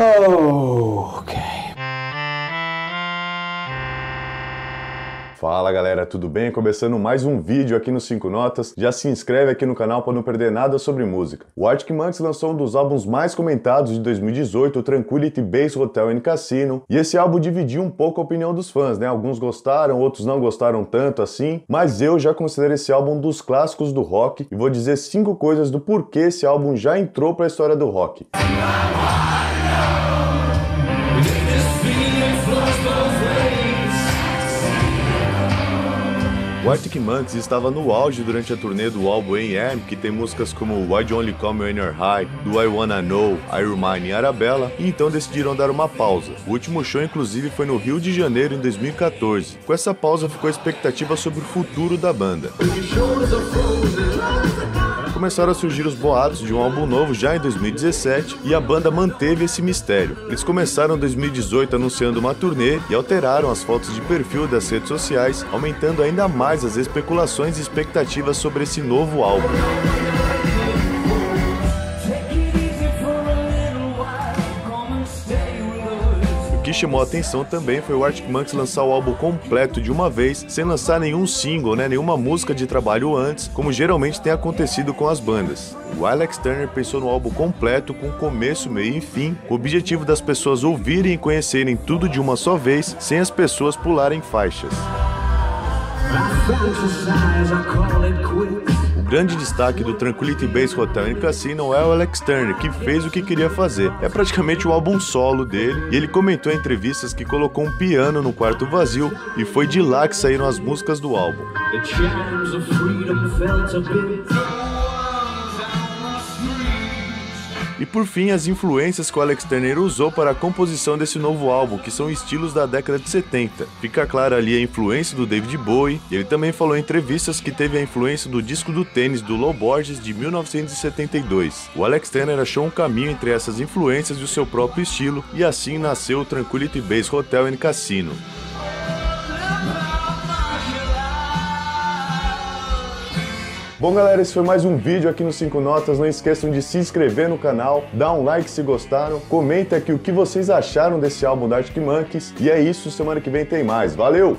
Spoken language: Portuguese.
Ok. Fala galera, tudo bem? Começando mais um vídeo aqui no 5 Notas. Já se inscreve aqui no canal para não perder nada sobre música. O Arctic Monkeys lançou um dos álbuns mais comentados de 2018, o Tranquility Base Hotel and Casino, e esse álbum dividiu um pouco a opinião dos fãs, né? Alguns gostaram, outros não gostaram tanto assim, mas eu já considero esse álbum um dos clássicos do rock e vou dizer cinco coisas do porquê esse álbum já entrou para a história do rock. O Arctic Monkeys estava no auge durante a turnê do álbum A.M., que tem músicas como Why You Only Call Me When You're High, Do I Wanna Know, Iron Mine e Arabella, e então decidiram dar uma pausa. O último show, inclusive, foi no Rio de Janeiro em 2014. Com essa pausa ficou a expectativa sobre o futuro da banda começaram a surgir os boatos de um álbum novo já em 2017 e a banda manteve esse mistério. Eles começaram em 2018 anunciando uma turnê e alteraram as fotos de perfil das redes sociais, aumentando ainda mais as especulações e expectativas sobre esse novo álbum. Que chamou a atenção também foi o Arctic Monkeys lançar o álbum completo de uma vez, sem lançar nenhum single, né, nenhuma música de trabalho antes, como geralmente tem acontecido com as bandas. O Alex Turner pensou no álbum completo, com começo, meio e fim, com o objetivo das pessoas ouvirem e conhecerem tudo de uma só vez, sem as pessoas pularem faixas grande destaque do Tranquility Base Hotel and Casino é o Alex Turner, que fez o que queria fazer. É praticamente o álbum solo dele, e ele comentou em entrevistas que colocou um piano no quarto vazio e foi de lá que saíram as músicas do álbum. E por fim, as influências que o Alex Turner usou para a composição desse novo álbum, que são estilos da década de 70. Fica clara ali a influência do David Bowie, ele também falou em entrevistas que teve a influência do disco do tênis do Low Borges de 1972. O Alex Turner achou um caminho entre essas influências e o seu próprio estilo, e assim nasceu o Tranquility Base Hotel and Casino. Bom galera, esse foi mais um vídeo aqui no 5 Notas, não esqueçam de se inscrever no canal, dar um like se gostaram, comenta aqui o que vocês acharam desse álbum da Arctic Monkeys, e é isso, semana que vem tem mais, valeu!